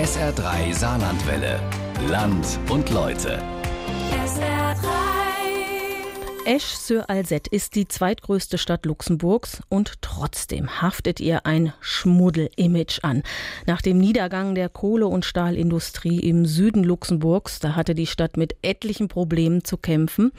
SR3 Saarlandwelle. Land und Leute. Esch-sur-Alzette ist die zweitgrößte Stadt Luxemburgs und trotzdem haftet ihr ein Schmuddel-Image an. Nach dem Niedergang der Kohle- und Stahlindustrie im Süden Luxemburgs, da hatte die Stadt mit etlichen Problemen zu kämpfen.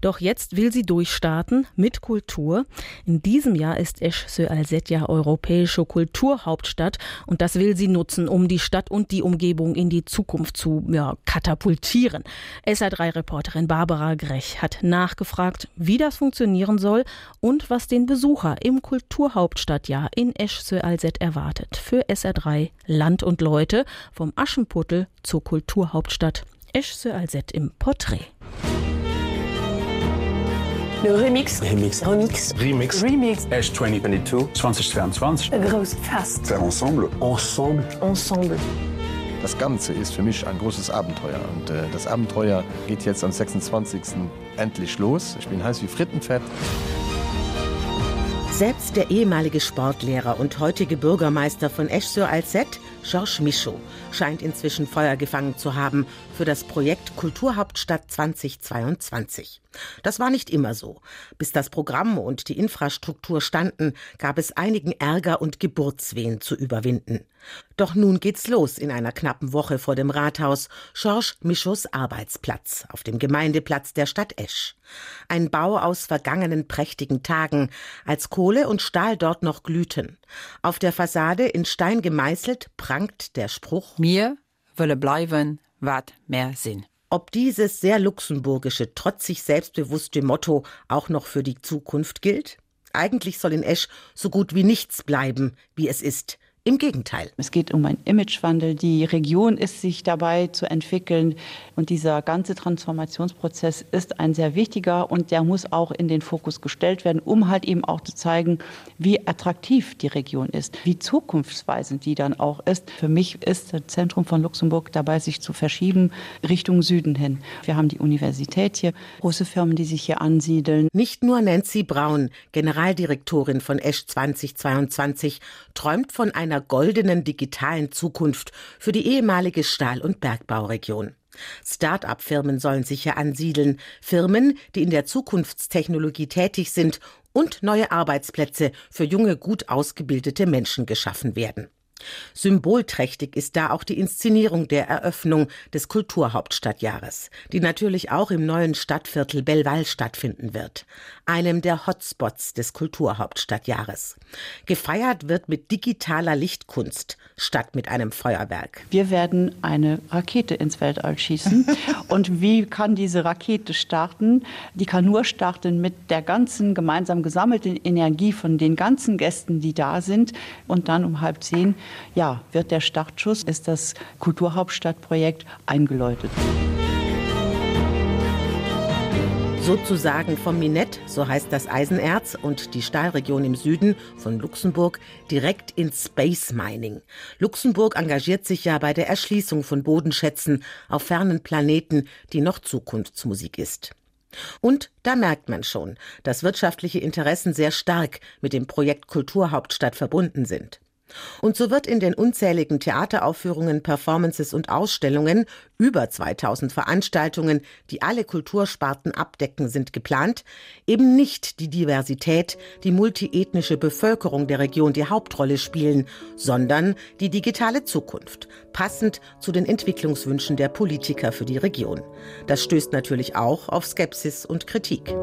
Doch jetzt will sie durchstarten mit Kultur. In diesem Jahr ist Esch-sur-Alzette ja europäische Kulturhauptstadt und das will sie nutzen, um die Stadt und die Umgebung in die Zukunft zu ja, katapultieren. SA3-Reporterin Barbara Grech hat nachgefragt, wie das funktionieren soll und was den Besucher im Kulturhauptstadtjahr in Esch-sur-Alzette erwartet. Für SR3 Land und Leute vom Aschenputtel zur Kulturhauptstadt Esch-sur-Alzette im Porträt. Le remix. Remix. Remix. Remix. Remix. Ash 2022. 2022. A groß Fest. Faire ensemble. Ensemble. Ensemble. Das Ganze ist für mich ein großes Abenteuer und äh, das Abenteuer geht jetzt am 26. endlich los. Ich bin heiß wie Frittenfett. Selbst der ehemalige Sportlehrer und heutige Bürgermeister von Esch-sur-Alzette, Georges Michaud, scheint inzwischen Feuer gefangen zu haben für das Projekt Kulturhauptstadt 2022. Das war nicht immer so. Bis das Programm und die Infrastruktur standen, gab es einigen Ärger und Geburtswehen zu überwinden. Doch nun geht's los in einer knappen Woche vor dem Rathaus, Georges Michauds Arbeitsplatz auf dem Gemeindeplatz der Stadt Esch. Ein Bau aus vergangenen prächtigen Tagen, als Kohle und Stahl dort noch glühten. Auf der Fassade in Stein gemeißelt prangt der Spruch Mir wolle bleiben, wat mehr Sinn. Ob dieses sehr luxemburgische, trotzig selbstbewusste Motto auch noch für die Zukunft gilt? Eigentlich soll in Esch so gut wie nichts bleiben, wie es ist. Im Gegenteil. Es geht um einen Imagewandel. Die Region ist sich dabei zu entwickeln. Und dieser ganze Transformationsprozess ist ein sehr wichtiger und der muss auch in den Fokus gestellt werden, um halt eben auch zu zeigen, wie attraktiv die Region ist, wie zukunftsweisend die dann auch ist. Für mich ist das Zentrum von Luxemburg dabei, sich zu verschieben Richtung Süden hin. Wir haben die Universität hier, große Firmen, die sich hier ansiedeln. Nicht nur Nancy Braun, Generaldirektorin von Esch 2022, träumt von einer goldenen digitalen Zukunft für die ehemalige Stahl- und Bergbauregion. Start-up-Firmen sollen sich hier ansiedeln, Firmen, die in der Zukunftstechnologie tätig sind und neue Arbeitsplätze für junge, gut ausgebildete Menschen geschaffen werden. Symbolträchtig ist da auch die Inszenierung der Eröffnung des Kulturhauptstadtjahres, die natürlich auch im neuen Stadtviertel Belval stattfinden wird, einem der Hotspots des Kulturhauptstadtjahres. Gefeiert wird mit digitaler Lichtkunst statt mit einem Feuerwerk. Wir werden eine Rakete ins Weltall schießen. Und wie kann diese Rakete starten? Die kann nur starten mit der ganzen gemeinsam gesammelten Energie von den ganzen Gästen, die da sind. Und dann um halb zehn ja, wird der Startschuss, ist das Kulturhauptstadtprojekt eingeläutet. Sozusagen vom Minett, so heißt das Eisenerz und die Stahlregion im Süden von Luxemburg, direkt ins Space Mining. Luxemburg engagiert sich ja bei der Erschließung von Bodenschätzen auf fernen Planeten, die noch Zukunftsmusik ist. Und da merkt man schon, dass wirtschaftliche Interessen sehr stark mit dem Projekt Kulturhauptstadt verbunden sind. Und so wird in den unzähligen Theateraufführungen, Performances und Ausstellungen über 2000 Veranstaltungen, die alle Kultursparten abdecken, sind geplant, eben nicht die Diversität, die multiethnische Bevölkerung der Region die Hauptrolle spielen, sondern die digitale Zukunft, passend zu den Entwicklungswünschen der Politiker für die Region. Das stößt natürlich auch auf Skepsis und Kritik.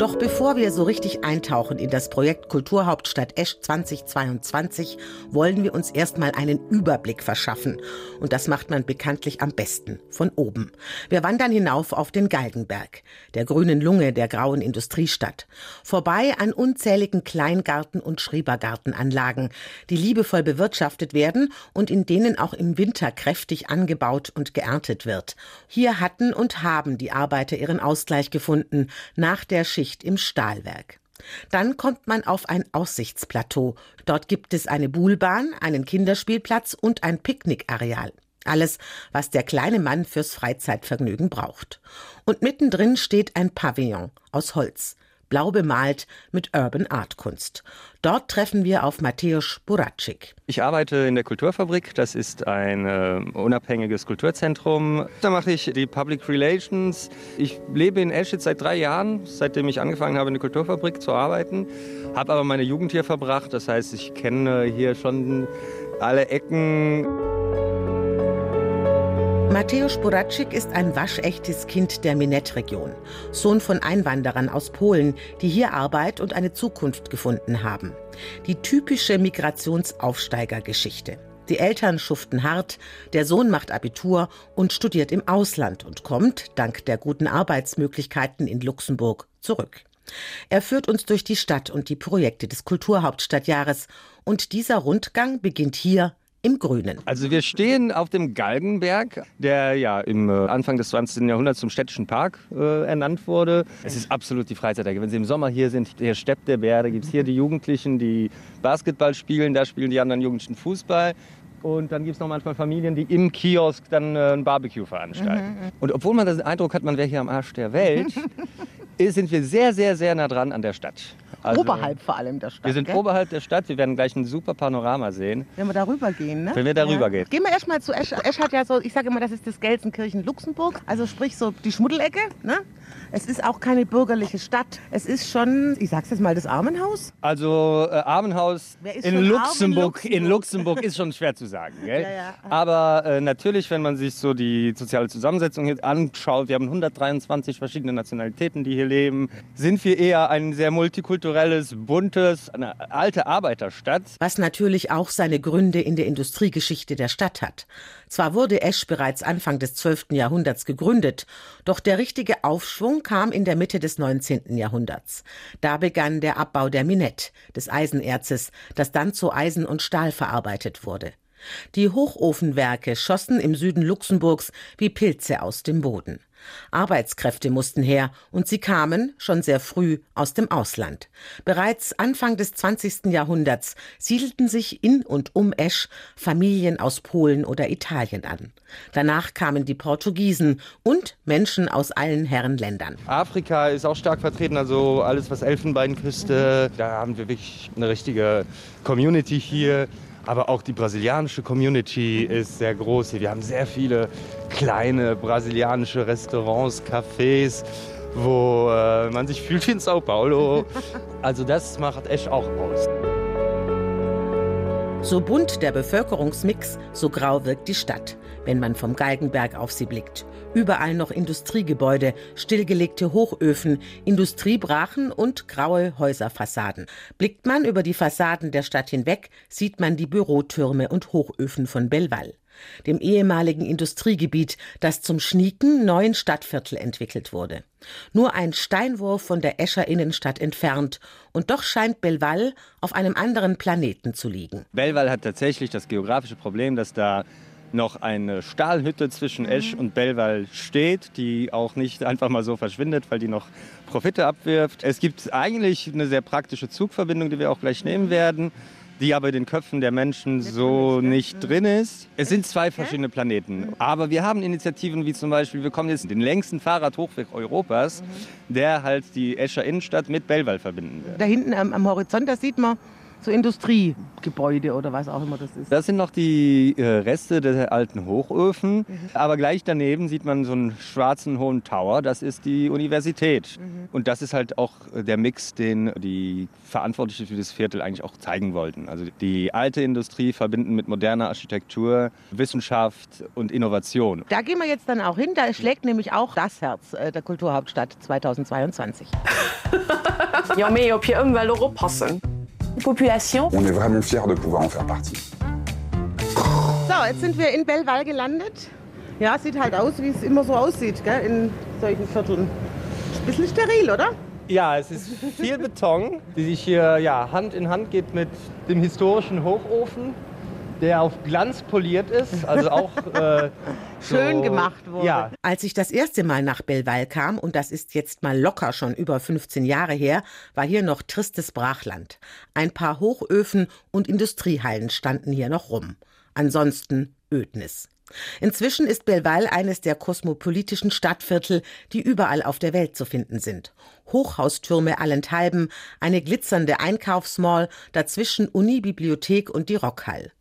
Doch bevor wir so richtig eintauchen in das Projekt Kulturhauptstadt Esch 2022, wollen wir uns erstmal einen Überblick verschaffen. Und das macht man bekanntlich am besten von oben. Wir wandern hinauf auf den Galgenberg, der grünen Lunge der grauen Industriestadt. Vorbei an unzähligen Kleingarten- und Schrebergartenanlagen, die liebevoll bewirtschaftet werden und in denen auch im Winter kräftig angebaut und geerntet wird. Hier hatten und haben die Arbeiter ihren Ausgleich gefunden nach der Schicht Schicht im Stahlwerk. Dann kommt man auf ein Aussichtsplateau. Dort gibt es eine Buhlbahn, einen Kinderspielplatz und ein Picknickareal. Alles, was der kleine Mann fürs Freizeitvergnügen braucht. Und mittendrin steht ein Pavillon aus Holz. Blau bemalt mit Urban Art Kunst. Dort treffen wir auf Mateusz Buracik. Ich arbeite in der Kulturfabrik. Das ist ein äh, unabhängiges Kulturzentrum. Da mache ich die Public Relations. Ich lebe in Eschitz seit drei Jahren, seitdem ich angefangen habe, in der Kulturfabrik zu arbeiten. Habe aber meine Jugend hier verbracht. Das heißt, ich kenne hier schon alle Ecken. Mateusz Buracik ist ein waschechtes Kind der Minette-Region, Sohn von Einwanderern aus Polen, die hier Arbeit und eine Zukunft gefunden haben. Die typische Migrationsaufsteigergeschichte. Die Eltern schuften hart, der Sohn macht Abitur und studiert im Ausland und kommt, dank der guten Arbeitsmöglichkeiten in Luxemburg, zurück. Er führt uns durch die Stadt und die Projekte des Kulturhauptstadtjahres und dieser Rundgang beginnt hier im Grünen. Also wir stehen auf dem Galgenberg, der ja im äh, Anfang des 20. Jahrhunderts zum städtischen Park äh, ernannt wurde. Es ist absolut die Freizeitecke. Wenn Sie im Sommer hier sind, hier steppt der Bär, da gibt es hier die Jugendlichen, die Basketball spielen, da spielen die anderen Jugendlichen Fußball. Und dann gibt es noch manchmal Familien, die im Kiosk dann äh, ein Barbecue veranstalten. Mhm, mhm. Und obwohl man den Eindruck hat, man wäre hier am Arsch der Welt, sind wir sehr, sehr, sehr nah dran an der Stadt. Also, oberhalb vor allem der Stadt. Wir sind gell? oberhalb der Stadt. Wir werden gleich ein super Panorama sehen. Wenn wir darüber gehen, ne? Wenn wir darüber ja. gehen. Gehen wir erstmal zu Esch. Esch hat ja so, ich sage immer, das ist das Gelsenkirchen Luxemburg. Also sprich so die Schmuddelecke, ne? Es ist auch keine bürgerliche Stadt. Es ist schon, ich sag's jetzt mal, das Armenhaus. Also äh, Armenhaus in Luxemburg, in Luxemburg ist schon schwer zu sagen. Gell? Ja, ja. Aber äh, natürlich, wenn man sich so die soziale Zusammensetzung hier anschaut, wir haben 123 verschiedene Nationalitäten, die hier leben, sind wir eher ein sehr multikulturelles, buntes, eine alte Arbeiterstadt. Was natürlich auch seine Gründe in der Industriegeschichte der Stadt hat. Zwar wurde Esch bereits Anfang des 12. Jahrhunderts gegründet, doch der richtige Aufschwung kam in der Mitte des 19. Jahrhunderts. Da begann der Abbau der Minette, des Eisenerzes, das dann zu Eisen und Stahl verarbeitet wurde. Die Hochofenwerke schossen im Süden Luxemburgs wie Pilze aus dem Boden. Arbeitskräfte mussten her und sie kamen schon sehr früh aus dem Ausland. Bereits Anfang des 20. Jahrhunderts siedelten sich in und um Esch Familien aus Polen oder Italien an. Danach kamen die Portugiesen und Menschen aus allen Herrenländern. Afrika ist auch stark vertreten, also alles was Elfenbeinküste, da haben wir wirklich eine richtige Community hier. Aber auch die brasilianische Community ist sehr groß hier. Wir haben sehr viele kleine brasilianische Restaurants, Cafés, wo äh, man sich fühlt wie in Sao Paulo. Also das macht Esch auch aus. So bunt der Bevölkerungsmix, so grau wirkt die Stadt, wenn man vom Galgenberg auf sie blickt. Überall noch Industriegebäude, stillgelegte Hochöfen, Industriebrachen und graue Häuserfassaden. Blickt man über die Fassaden der Stadt hinweg, sieht man die Bürotürme und Hochöfen von Belval dem ehemaligen Industriegebiet, das zum schnieken neuen Stadtviertel entwickelt wurde. Nur ein Steinwurf von der Escher Innenstadt entfernt, und doch scheint Belval auf einem anderen Planeten zu liegen. Belval hat tatsächlich das geografische Problem, dass da noch eine Stahlhütte zwischen Esch und Belval steht, die auch nicht einfach mal so verschwindet, weil die noch Profite abwirft. Es gibt eigentlich eine sehr praktische Zugverbindung, die wir auch gleich nehmen werden die aber in den Köpfen der Menschen so nicht drin ist. Es sind zwei verschiedene Planeten. Aber wir haben Initiativen wie zum Beispiel, wir kommen jetzt den längsten Fahrradhochweg Europas, der halt die Escher Innenstadt mit Belval verbinden wird. Da hinten am, am Horizont, da sieht man so Industriegebäude oder was auch immer das ist. Das sind noch die äh, Reste der alten Hochöfen. Mhm. Aber gleich daneben sieht man so einen schwarzen hohen Tower. Das ist die Universität. Mhm. Und das ist halt auch der Mix, den die Verantwortlichen für das Viertel eigentlich auch zeigen wollten. Also die alte Industrie verbinden mit moderner Architektur, Wissenschaft und Innovation. Da gehen wir jetzt dann auch hin. Da schlägt nämlich auch das Herz äh, der Kulturhauptstadt 2022. ja, mais ob hier irgendwann passen. Population. On est vraiment fiers de pouvoir en faire partie. So, jetzt sind wir in Belval gelandet. Ja, sieht halt aus, wie es immer so aussieht, gell, in solchen Vierteln. Ist ein bisschen steril, oder? Ja, es ist viel Beton, die sich hier ja, Hand in Hand geht mit dem historischen Hochofen der auf Glanz poliert ist, also auch äh, schön so, gemacht wurde. Ja. Als ich das erste Mal nach Belval kam, und das ist jetzt mal locker schon über 15 Jahre her, war hier noch tristes Brachland. Ein paar Hochöfen und Industriehallen standen hier noch rum. Ansonsten Ödnis. Inzwischen ist Belval eines der kosmopolitischen Stadtviertel, die überall auf der Welt zu finden sind. Hochhaustürme allenthalben, eine glitzernde Einkaufsmall, dazwischen Uni, Bibliothek und die Rockhall.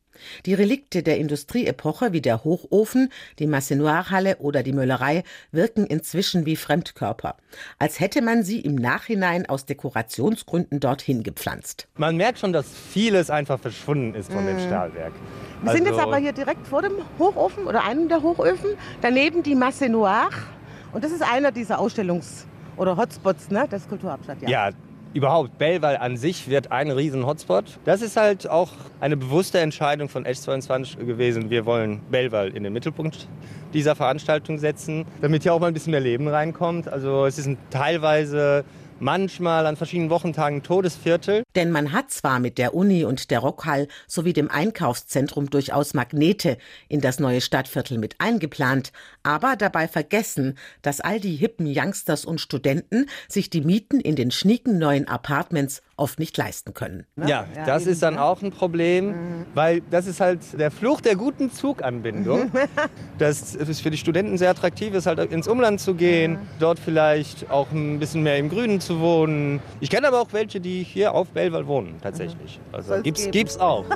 Die Relikte der Industrieepoche wie der Hochofen, die Massenoir-Halle oder die Möllerei wirken inzwischen wie Fremdkörper, als hätte man sie im Nachhinein aus Dekorationsgründen dorthin gepflanzt. Man merkt schon, dass vieles einfach verschwunden ist von mhm. dem Stahlwerk. Wir sind jetzt also aber hier direkt vor dem Hochofen oder einem der Hochöfen, daneben die Masse Noir und das ist einer dieser Ausstellungs- oder Hotspots ne, des Kulturhauptstadt. Ja. ja, überhaupt Bellwall an sich wird ein riesen Hotspot. Das ist halt auch eine bewusste Entscheidung von Edge 22 gewesen. Wir wollen Bellwall in den Mittelpunkt dieser Veranstaltung setzen, damit hier auch mal ein bisschen mehr Leben reinkommt. Also es ist teilweise manchmal an verschiedenen Wochentagen Todesviertel. Denn man hat zwar mit der Uni und der Rockhall sowie dem Einkaufszentrum durchaus Magnete in das neue Stadtviertel mit eingeplant, aber dabei vergessen, dass all die hippen Youngsters und Studenten sich die Mieten in den schnieken neuen Apartments oft nicht leisten können. Ja, das ist dann auch ein Problem, mhm. weil das ist halt der Fluch der guten Zuganbindung. das ist für die Studenten sehr attraktiv, ist halt ins Umland zu gehen, mhm. dort vielleicht auch ein bisschen mehr im Grünen zu wohnen. Ich kenne aber auch welche, die hier auf Belval wohnen, tatsächlich. Mhm. Also gibt's, gibt's auch.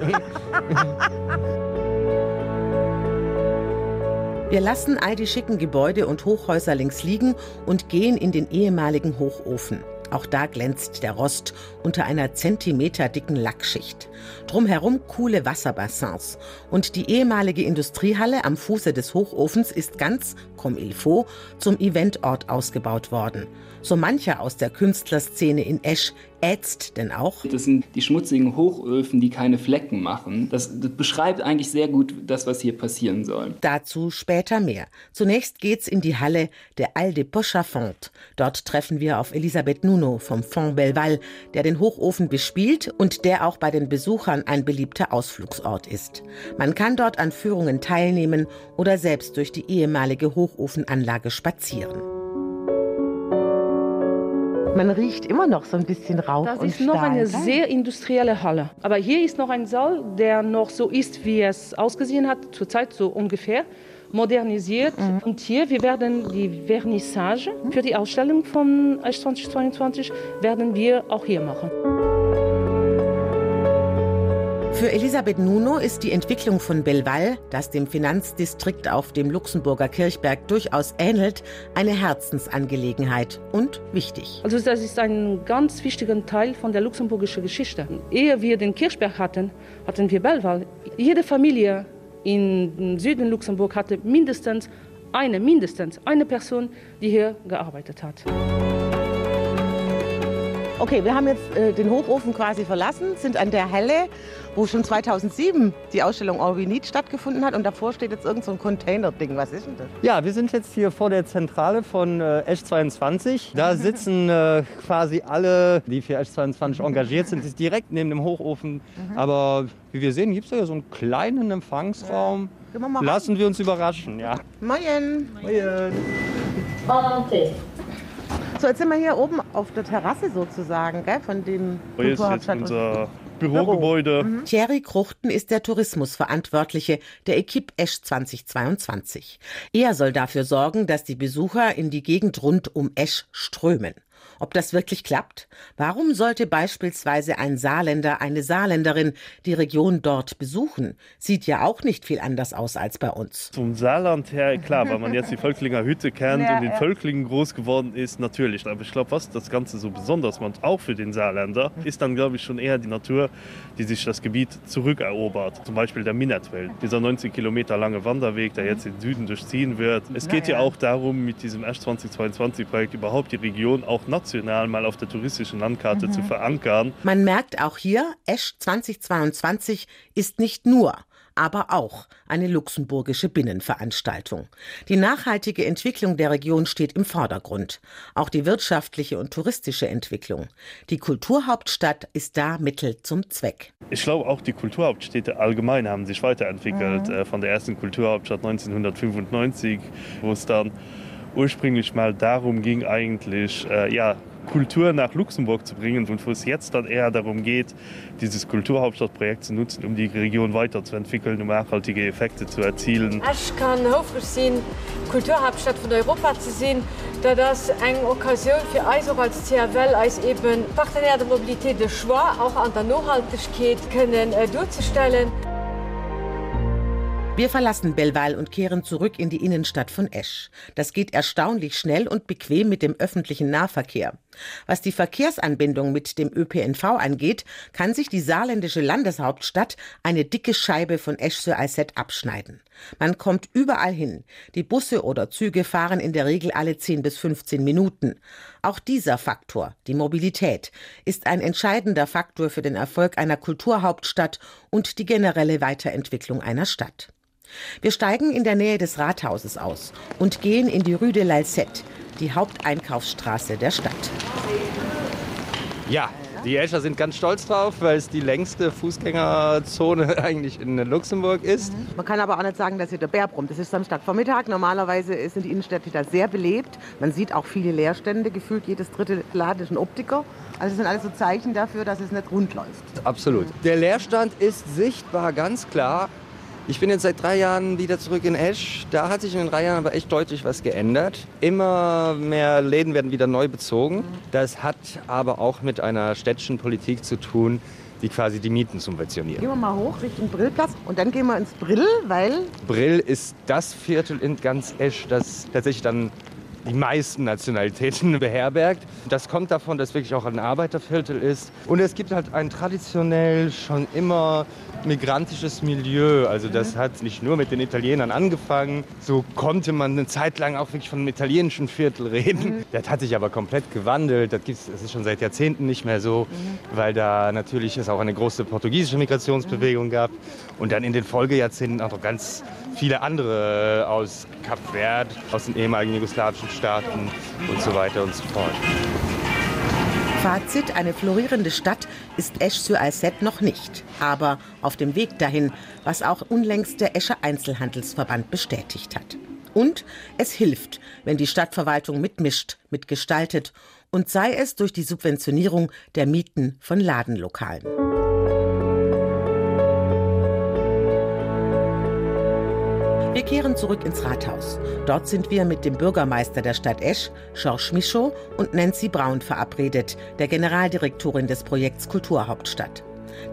Wir lassen all die schicken Gebäude und Hochhäuser links liegen und gehen in den ehemaligen Hochofen. Auch da glänzt der Rost unter einer zentimeterdicken Lackschicht. Drumherum coole Wasserbassins. Und die ehemalige Industriehalle am Fuße des Hochofens ist ganz, comme il faut, zum Eventort ausgebaut worden. So mancher aus der Künstlerszene in Esch ätzt denn auch. Das sind die schmutzigen Hochöfen, die keine Flecken machen. Das, das, beschreibt eigentlich sehr gut das, was hier passieren soll. Dazu später mehr. Zunächst geht's in die Halle der Alde Pochafont. Dort treffen wir auf Elisabeth Nuno vom Fond Belval, der den Hochofen bespielt und der auch bei den Besuchern ein beliebter Ausflugsort ist. Man kann dort an Führungen teilnehmen oder selbst durch die ehemalige Hochofenanlage spazieren. Man riecht immer noch so ein bisschen Rauch. Das ist Stahl, noch eine sehr industrielle Halle. Aber hier ist noch ein Saal, der noch so ist, wie es ausgesehen hat, zurzeit so ungefähr modernisiert. Mhm. Und hier, wir werden die Vernissage für die Ausstellung von 2022 werden wir auch hier machen. Für Elisabeth Nuno ist die Entwicklung von Belval, das dem Finanzdistrikt auf dem Luxemburger Kirchberg durchaus ähnelt, eine Herzensangelegenheit und wichtig. Also das ist ein ganz wichtiger Teil von der luxemburgischen Geschichte. Ehe wir den Kirchberg hatten, hatten wir Belval. Jede Familie im Süden Luxemburg hatte mindestens eine, mindestens eine Person, die hier gearbeitet hat. Okay, wir haben jetzt äh, den Hochofen quasi verlassen, sind an der Halle, wo schon 2007 die Ausstellung All We Need stattgefunden hat und davor steht jetzt irgendein so Container-Ding. Was ist denn das? Ja, wir sind jetzt hier vor der Zentrale von äh, Esch 22. Da sitzen äh, quasi alle, die für Esch 22 engagiert sind, ist direkt neben dem Hochofen. Mhm. Aber wie wir sehen, gibt es ja so einen kleinen Empfangsraum. Ja. Wir Lassen wir uns überraschen, ja. Moin. Moin. Moin. So, jetzt sind wir hier oben auf der Terrasse sozusagen, gell, von dem Hier ist jetzt unser Bürogebäude. Mhm. Thierry Kruchten ist der Tourismusverantwortliche der Equipe Esch 2022. Er soll dafür sorgen, dass die Besucher in die Gegend rund um Esch strömen. Ob das wirklich klappt? Warum sollte beispielsweise ein Saarländer, eine Saarländerin die Region dort besuchen? Sieht ja auch nicht viel anders aus als bei uns. Zum Saarland her, klar, weil man jetzt die Völklinger Hütte kennt ja, und den ja. Völklingen groß geworden ist, natürlich. Aber ich glaube, was das Ganze so besonders macht, auch für den Saarländer, ist dann, glaube ich, schon eher die Natur, die sich das Gebiet zurückerobert. Zum Beispiel der Minetwelt, dieser 19 Kilometer lange Wanderweg, der jetzt den Süden durchziehen wird. Es geht ja auch darum, mit diesem Ash 2022 Projekt überhaupt die Region auch national mal auf der touristischen Landkarte mhm. zu verankern. Man merkt auch hier, Esch 2022 ist nicht nur aber auch eine luxemburgische Binnenveranstaltung. Die nachhaltige Entwicklung der Region steht im Vordergrund, auch die wirtschaftliche und touristische Entwicklung. Die Kulturhauptstadt ist da Mittel zum Zweck. Ich glaube, auch die Kulturhauptstädte allgemein haben sich weiterentwickelt, mhm. Äh, von der ersten Kulturhauptstadt 1995, wo es dann ursprünglich mal darum ging eigentlich äh, ja Kultur nach Luxemburg zu bringen und wo es jetzt dann eher darum geht, dieses Kulturhauptstadtprojekt zu nutzen, um die Region weiterzuentwickeln, um nachhaltige Effekte zu erzielen. Ich kann sehen, Kulturhauptstadt von Europa zu sehen, da das eng Okkasion für Eisog als CRL als eben Partner der Mobilität de Schwar auch an der Nohaltigkeit können äh, durchzustellen. Wir verlassen Belval und kehren zurück in die Innenstadt von Esch. Das geht erstaunlich schnell und bequem mit dem öffentlichen Nahverkehr. Was die Verkehrsanbindung mit dem ÖPNV angeht, kann sich die saarländische Landeshauptstadt eine dicke Scheibe von Esch sur Alzette abschneiden. Man kommt überall hin. Die Busse oder Züge fahren in der Regel alle 10 bis 15 Minuten. Auch dieser Faktor, die Mobilität, ist ein entscheidender Faktor für den Erfolg einer Kulturhauptstadt und die generelle Weiterentwicklung einer Stadt. Wir steigen in der Nähe des Rathauses aus und gehen in die Rue de l'Alcette, die Haupteinkaufsstraße der Stadt. Ja, die Escher sind ganz stolz drauf, weil es die längste Fußgängerzone eigentlich in Luxemburg ist. Mhm. Man kann aber auch nicht sagen, dass hier der Bär brummt. Das ist Samstagvormittag. Normalerweise sind die Innenstädte da sehr belebt. Man sieht auch viele Leerstände, gefühlt jedes dritte ladischen Optiker. Also sind alles so Zeichen dafür, dass es nicht rund läuft. Absolut. Der Leerstand ist sichtbar ganz klar. Ich bin jetzt seit drei Jahren wieder zurück in Esch. Da hat sich in den drei Jahren aber echt deutlich was geändert. Immer mehr Läden werden wieder neu bezogen. Das hat aber auch mit einer städtischen Politik zu tun, die quasi die Mieten subventionieren. Gehen wir mal hoch Richtung Brillplatz und dann gehen wir ins Brill, weil Brill ist das Viertel in ganz Esch, das tatsächlich dann die meisten Nationalitäten beherbergt. Das kommt davon, dass wirklich auch ein Arbeiterviertel ist. Und es gibt halt ein traditionell schon immer migrantisches Milieu. Also das mhm. hat nicht nur mit den Italienern angefangen. So konnte man eine Zeit lang auch wirklich von einem italienischen Viertel reden. Mhm. Das hat sich aber komplett gewandelt. Das, gibt's, das ist schon seit Jahrzehnten nicht mehr so, mhm. weil da natürlich es auch eine große portugiesische Migrationsbewegung gab. Und dann in den Folgejahrzehnten auch noch ganz viele andere aus Kap Verd, aus den ehemaligen jugoslawischen Staaten und so weiter und so fort. Fazit, eine florierende Stadt ist Esch sur Alzette noch nicht, aber auf dem Weg dahin, was auch unlängst der Escher Einzelhandelsverband bestätigt hat. Und es hilft, wenn die Stadtverwaltung mitmischt, mitgestaltet und sei es durch die Subventionierung der Mieten von Ladenlokalen. Kehren zurück ins Rathaus. Dort sind wir mit dem Bürgermeister der Stadt Esch, Georges Michaud und Nancy Braun verabredet, der Generaldirektorin des Projekts Kulturhauptstadt.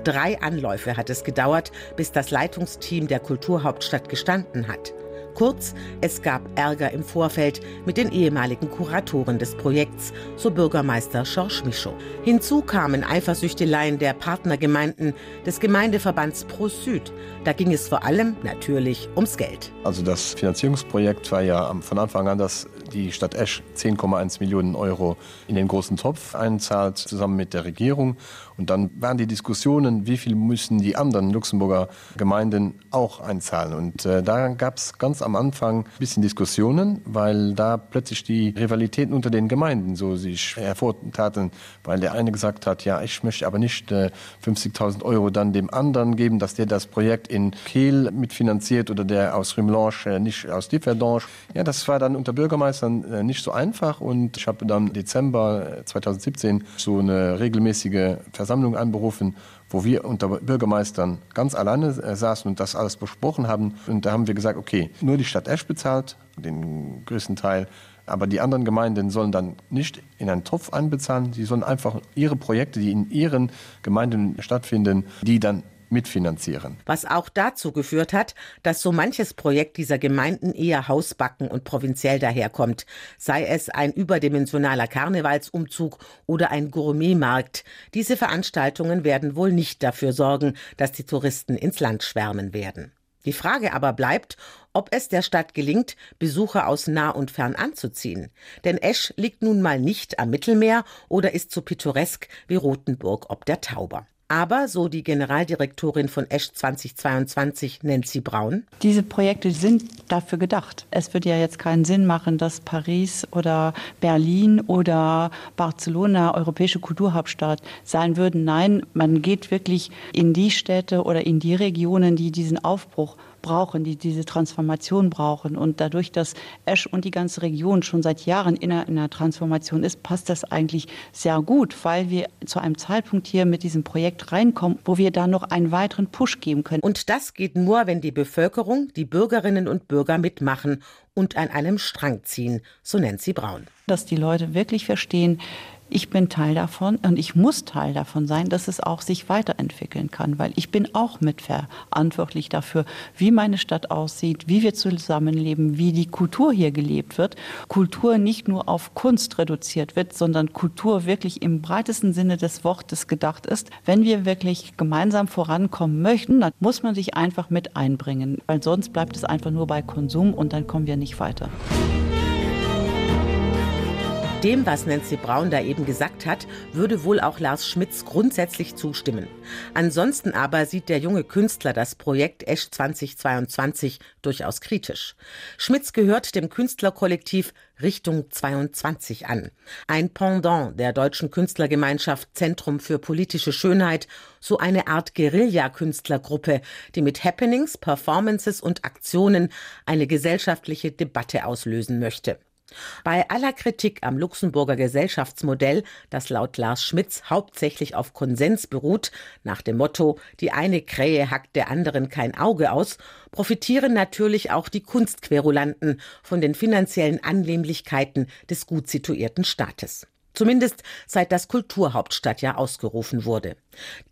Drei Anläufe hat es gedauert, bis das Leitungsteam der Kulturhauptstadt gestanden hat. Kurz, es gab Ärger im Vorfeld mit den ehemaligen Kuratoren des Projekts, so Bürgermeister Georges Michaud. Hinzu kamen Eifersüchteleien der Partnergemeinden des Gemeindeverbands Pro Süd. Da ging es vor allem natürlich ums Geld. Also das Finanzierungsprojekt war ja von Anfang an das die Stadt Esch 10,1 Millionen Euro in den großen Topf einzahlt, zusammen mit der Regierung. Und dann waren die Diskussionen, wie viel müssen die anderen Luxemburger Gemeinden auch einzahlen. Und äh, da gab es ganz am Anfang ein bisschen Diskussionen, weil da plötzlich die Rivalitäten unter den Gemeinden so sich hervortaten, weil der eine gesagt hat, ja, ich möchte aber nicht äh, 50.000 Euro dann dem anderen geben, dass der das Projekt in Kehl mitfinanziert oder der aus Rimelange, äh, nicht aus Differdange. Ja, das war dann unter Bürgermeister dann äh, nicht so einfach und ich habe dann Dezember 2017 äh, so eine regelmäßige Versammlung anberufen, wo wir unter Bürgermeistern ganz alleine äh, saßen und das alles besprochen haben. Und da haben wir gesagt, okay, nur die Stadt Esch bezahlt, den größten Teil, aber die anderen Gemeinden sollen dann nicht in einen Topf einbezahlen, sie sollen einfach ihre Projekte, die in ihren Gemeinden stattfinden, die dann mitfinanzieren. Was auch dazu geführt hat, dass so manches Projekt dieser Gemeinden eher hausbacken und provinziell daherkommt, sei es ein überdimensionaler Karnevalsumzug oder ein Gourmetmarkt. Diese Veranstaltungen werden wohl nicht dafür sorgen, dass die Touristen ins Land schwärmen werden. Die Frage aber bleibt, ob es der Stadt gelingt, Besucher aus nah und fern anzuziehen. Denn Esch liegt nun mal nicht am Mittelmeer oder ist so pittoresk wie Rothenburg ob der Tauber. Aber, so die Generaldirektorin von Esch 2022, Nancy Braun. Diese Projekte sind dafür gedacht. Es wird ja jetzt keinen Sinn machen, dass Paris oder Berlin oder Barcelona europäische Kulturhauptstadt sein würden. Nein, man geht wirklich in die Städte oder in die Regionen, die diesen Aufbruch brauchen, die diese Transformation brauchen. Und dadurch, dass Esch und die ganze Region schon seit Jahren in einer, in einer Transformation ist, passt das eigentlich sehr gut, weil wir zu einem Zeitpunkt hier mit diesem Projekt reinkommen, wo wir da noch einen weiteren Push geben können. Und das geht nur, wenn die Bevölkerung, die Bürgerinnen und Bürger mitmachen und an einem Strang ziehen, so nennt sie Braun. Dass die Leute wirklich verstehen, ich bin Teil davon und ich muss Teil davon sein, dass es auch sich weiterentwickeln kann, weil ich bin auch mitverantwortlich dafür, wie meine Stadt aussieht, wie wir zusammenleben, wie die Kultur hier gelebt wird. Kultur nicht nur auf Kunst reduziert wird, sondern Kultur wirklich im breitesten Sinne des Wortes gedacht ist. Wenn wir wirklich gemeinsam vorankommen möchten, dann muss man sich einfach mit einbringen, weil sonst bleibt es einfach nur bei Konsum und dann kommen wir nicht weiter. Dem, was Nancy Braun da eben gesagt hat, würde wohl auch Lars Schmitz grundsätzlich zustimmen. Ansonsten aber sieht der junge Künstler das Projekt Esch 2022 durchaus kritisch. Schmitz gehört dem Künstlerkollektiv Richtung 22 an. Ein Pendant der deutschen Künstlergemeinschaft Zentrum für politische Schönheit, so eine Art Guerilla-Künstlergruppe, die mit Happenings, Performances und Aktionen eine gesellschaftliche Debatte auslösen möchte. Bei aller Kritik am Luxemburger Gesellschaftsmodell, das laut Lars Schmitz hauptsächlich auf Konsens beruht, nach dem Motto die eine Krähe hackt der anderen kein Auge aus, profitieren natürlich auch die Kunstquerulanten von den finanziellen Annehmlichkeiten des gut situierten Staates. Zumindest seit das Kulturhauptstadtjahr ausgerufen wurde.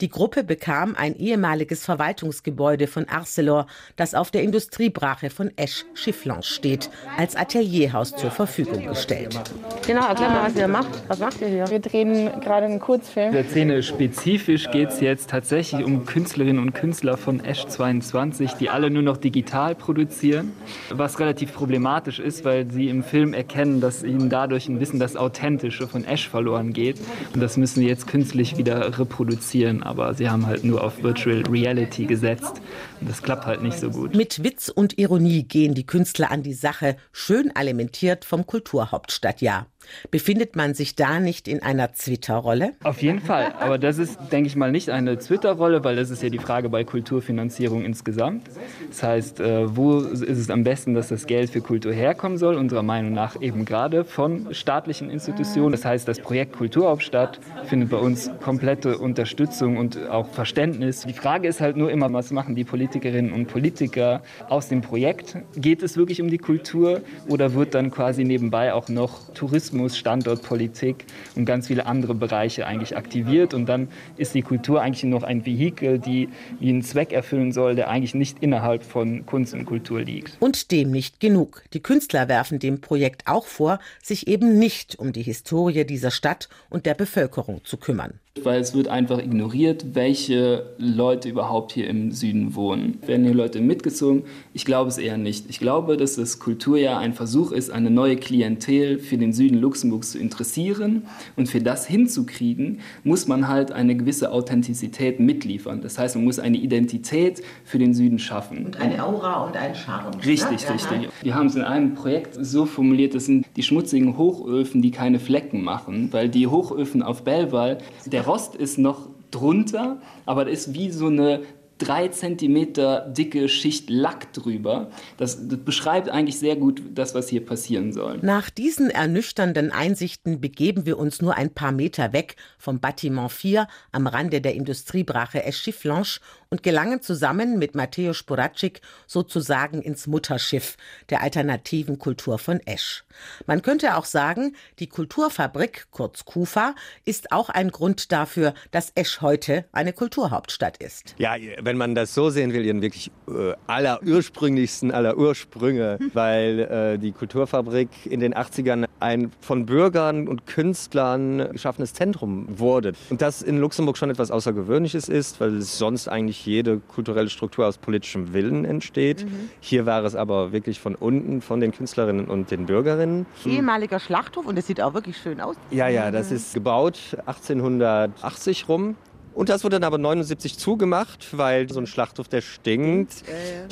Die Gruppe bekam ein ehemaliges Verwaltungsgebäude von Arcelor, das auf der Industriebrache von Esch Chifflange steht, als Atelierhaus zur Verfügung gestellt. Genau, erklär mal, was ihr macht. Was macht ihr hier? Wir drehen gerade einen Kurzfilm. Der Szene spezifisch geht es jetzt tatsächlich um Künstlerinnen und Künstler von Esch 22, die alle nur noch digital produzieren, was relativ problematisch ist, weil sie im Film erkennen, dass ihnen dadurch ein bisschen das Authentische von Ash verloren geht. Und das müssen sie jetzt künstlich wieder reproduzieren, aber sie haben halt nur auf Virtual Reality gesetzt. Und das klappt halt nicht so gut. Mit Witz und Ironie gehen die Künstler an die Sache, schön alimentiert vom Kulturhauptstadtjahr. Befindet man sich da nicht in einer Twitter-Rolle? Auf jeden Fall. Aber das ist, denke ich mal, nicht eine Twitter-Rolle, weil das ist ja die Frage bei Kulturfinanzierung insgesamt. Das heißt, äh, wo ist es am besten, dass das Geld für Kultur herkommen soll? Unserer Meinung nach eben gerade von staatlichen Institutionen. Das heißt, das Projekt Kulturhauptstadt findet bei uns komplette Unterstützung und auch Verständnis. Die Frage ist halt nur immer, was machen die Politikerinnen und Politiker aus dem Projekt? Geht es wirklich um die Kultur oder wird dann quasi nebenbei auch noch Tourismus Tourismus, Standortpolitik und ganz viele andere Bereiche eigentlich aktiviert. Und dann ist die Kultur eigentlich noch ein Vehikel, die einen Zweck erfüllen soll, der eigentlich nicht innerhalb von Kunst und Kultur liegt. Und dem nicht genug. Die Künstler werfen dem Projekt auch vor, sich eben nicht um die Historie dieser Stadt und der Bevölkerung zu kümmern weil es wird einfach ignoriert, welche Leute überhaupt hier im Süden wohnen. Werden hier Leute mitgezogen? Ich glaube es eher nicht. Ich glaube, dass das Kulturjahr ein Versuch ist, eine neue Klientel für den Süden Luxemburgs zu interessieren. Und für das hinzukriegen, muss man halt eine gewisse Authentizität mitliefern. Das heißt, man muss eine Identität für den Süden schaffen. Und eine Aura und ein Charme. Richtig, ja, richtig. Ja. Wir haben es in einem Projekt so formuliert, das sind die schmutzigen Hochöfen, die keine Flecken machen, weil die Hochöfen auf Belval, der Rost ist noch drunter, aber das ist wie so eine drei Zentimeter dicke Schicht Lack drüber. Das, das beschreibt eigentlich sehr gut das, was hier passieren soll. Nach diesen ernüchternden Einsichten begeben wir uns nur ein paar Meter weg vom Bâtiment 4 am Rande der Industriebrache Eschiflanche und gelangen zusammen mit Matteo Sporacik sozusagen ins Mutterschiff der alternativen Kultur von Esch. Man könnte auch sagen, die Kulturfabrik, kurz KUFA, ist auch ein Grund dafür, dass Esch heute eine Kulturhauptstadt ist. Ja, wenn man das so sehen will, ihren wirklich äh, aller ursprünglichsten aller Ursprünge, weil äh, die Kulturfabrik in den 80ern ein von Bürgern und Künstlern geschaffenes Zentrum wurde. Und das in Luxemburg schon etwas Außergewöhnliches ist, weil es sonst eigentlich jede kulturelle Struktur aus politischem Willen entsteht. Mhm. Hier war es aber wirklich von unten, von den Künstlerinnen und den Bürgerinnen. Ehemaliger Schlachthof und es sieht auch wirklich schön aus. Ja, ja, das ist gebaut 1880 rum Und das wurde dann aber 79 zugemacht, weil so ein Schlachthof der stinkt.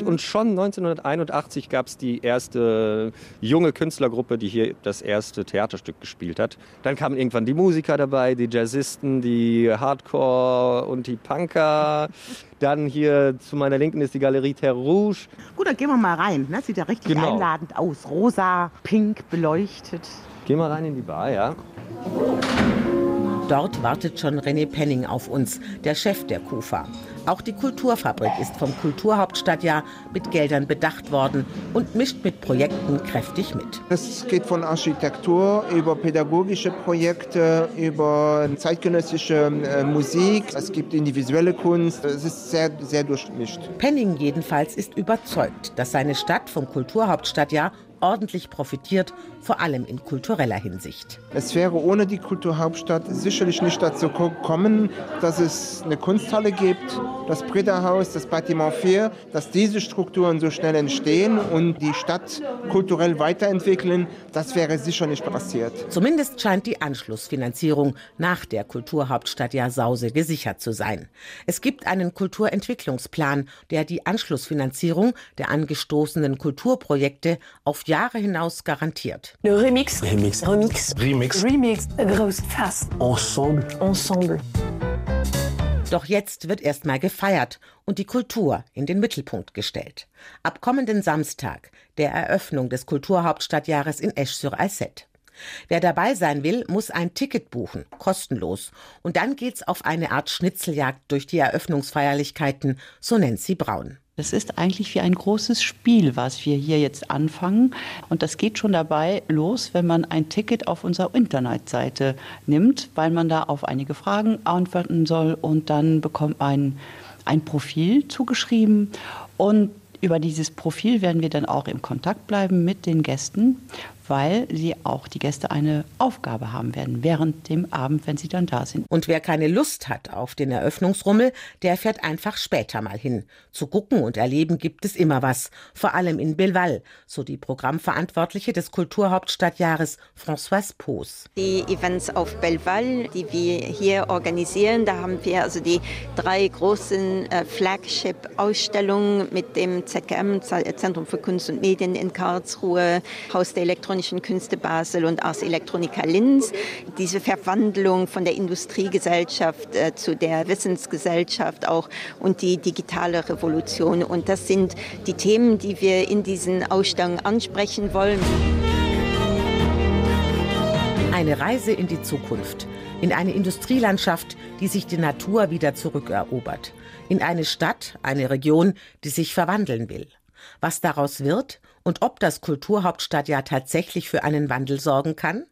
Und schon 1981 gab es die erste junge Künstlergruppe, die hier das erste Theaterstück gespielt hat. Dann kamen irgendwann die Musiker dabei, die Jazzisten, die Hardcore und die Punker. Dann hier zu meiner Linken ist die Galerie Terre Rouge. Gut, dann gehen wir mal rein. Ne? Sieht ja richtig genau. einladend aus. Rosa, pink beleuchtet. Gehen wir rein in die Bar, ja. Dort wartet schon René Penning auf uns, der Chef der KUFA. Auch die Kulturfabrik ist vom Kulturhauptstadtjahr mit Geldern bedacht worden und mischt mit Projekten kräftig mit. Es geht von Architektur über pädagogische Projekte, über zeitgenössische äh, Musik. Es gibt individuelle Kunst. Es ist sehr, sehr durchmischt. Penning jedenfalls ist überzeugt, dass seine Stadt vom Kulturhauptstadtjahr ordentlich profitiert, vor allem in kultureller Hinsicht. Es wäre ohne die Kulturhauptstadt sicherlich nicht dazu kommen, dass es eine Kunsthalle gibt, das Brederhaus, das Batiment 4, dass diese Strukturen so schnell entstehen und die Stadt kulturell weiterentwickeln, das wäre sicher nicht passiert. Zumindest scheint die Anschlussfinanzierung nach der Kulturhauptstadt Jasause gesichert zu sein. Es gibt einen Kulturentwicklungsplan, der die Anschlussfinanzierung der angestoßenen Kulturprojekte auf Jahre hinaus garantiert. Le remix, remix, remix, remix, remix, groß fast, ensemble, ensemble. Doch jetzt wird erstmal gefeiert und die Kultur in den Mittelpunkt gestellt. Ab kommenden Samstag, der Eröffnung des Kulturhauptstadtjahres in Esch-sur-Alzette. Wer dabei sein will, muss ein Ticket buchen, kostenlos. Und dann geht's auf eine Art Schnitzeljagd durch die Eröffnungsfeierlichkeiten, so nennt sie Braun. Das ist eigentlich wie ein großes Spiel, was wir hier jetzt anfangen. Und das geht schon dabei los, wenn man ein Ticket auf unserer Internetseite nimmt, weil man da auf einige Fragen antworten soll und dann bekommt man ein Profil zugeschrieben. Und über dieses Profil werden wir dann auch im Kontakt bleiben mit den Gästen weil sie auch die Gäste eine Aufgabe haben werden während dem Abend, wenn sie dann da sind. Und wer keine Lust hat auf den Eröffnungsrummel, der fährt einfach später mal hin. Zu gucken und erleben gibt es immer was, vor allem in Belval, so die Programmverantwortliche des Kulturhauptstadtjahres François Pos. Die Events auf Belval, die wir hier organisieren, da haben wir also die drei großen äh, Flagship-Ausstellungen mit dem ZKM Zentrum für Kunst und Medien in Karlsruhe, Haus der Elektronik elektronischen Künste Basel und Ars Electronica Linz. Diese Verwandlung von der Industriegesellschaft äh, zu der Wissensgesellschaft auch und die digitale Revolution. Und das sind die Themen, die wir in diesen Ausstellungen ansprechen wollen. Eine Reise in die Zukunft, in eine Industrielandschaft, die sich die Natur wieder zurückerobert, in eine Stadt, eine Region, die sich verwandeln will. Was daraus wird und ob das Kulturhauptstadtjahr tatsächlich für einen Wandel sorgen kann?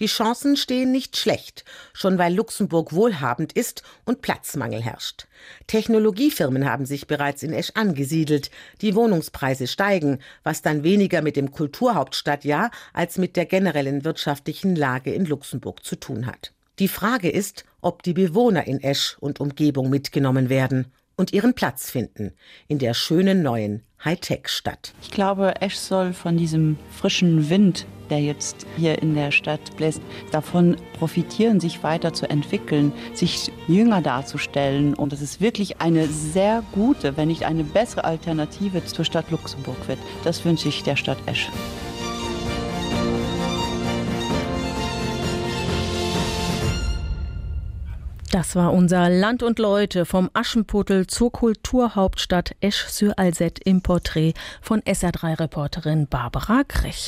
Die Chancen stehen nicht schlecht, schon weil Luxemburg wohlhabend ist und Platzmangel herrscht. Technologiefirmen haben sich bereits in Esch angesiedelt, die Wohnungspreise steigen, was dann weniger mit dem Kulturhauptstadtjahr als mit der generellen wirtschaftlichen Lage in Luxemburg zu tun hat. Die Frage ist, ob die Bewohner in Esch und Umgebung mitgenommen werden und ihren Platz finden in der schönen neuen Hightech-Stadt. Ich glaube, Esch soll von diesem frischen Wind, der jetzt hier in der Stadt bläst, davon profitieren, sich weiter zu entwickeln, sich jünger darzustellen. Und es ist wirklich eine sehr gute, wenn nicht eine bessere Alternative zur Stadt Luxemburg wird. Das wünsche ich der Stadt Esch. Das war unser Land und Leute vom Aschenputtel zur Kulturhauptstadt Esch-sur-Alzette im Porträt von SR3-Reporterin Barbara Krech.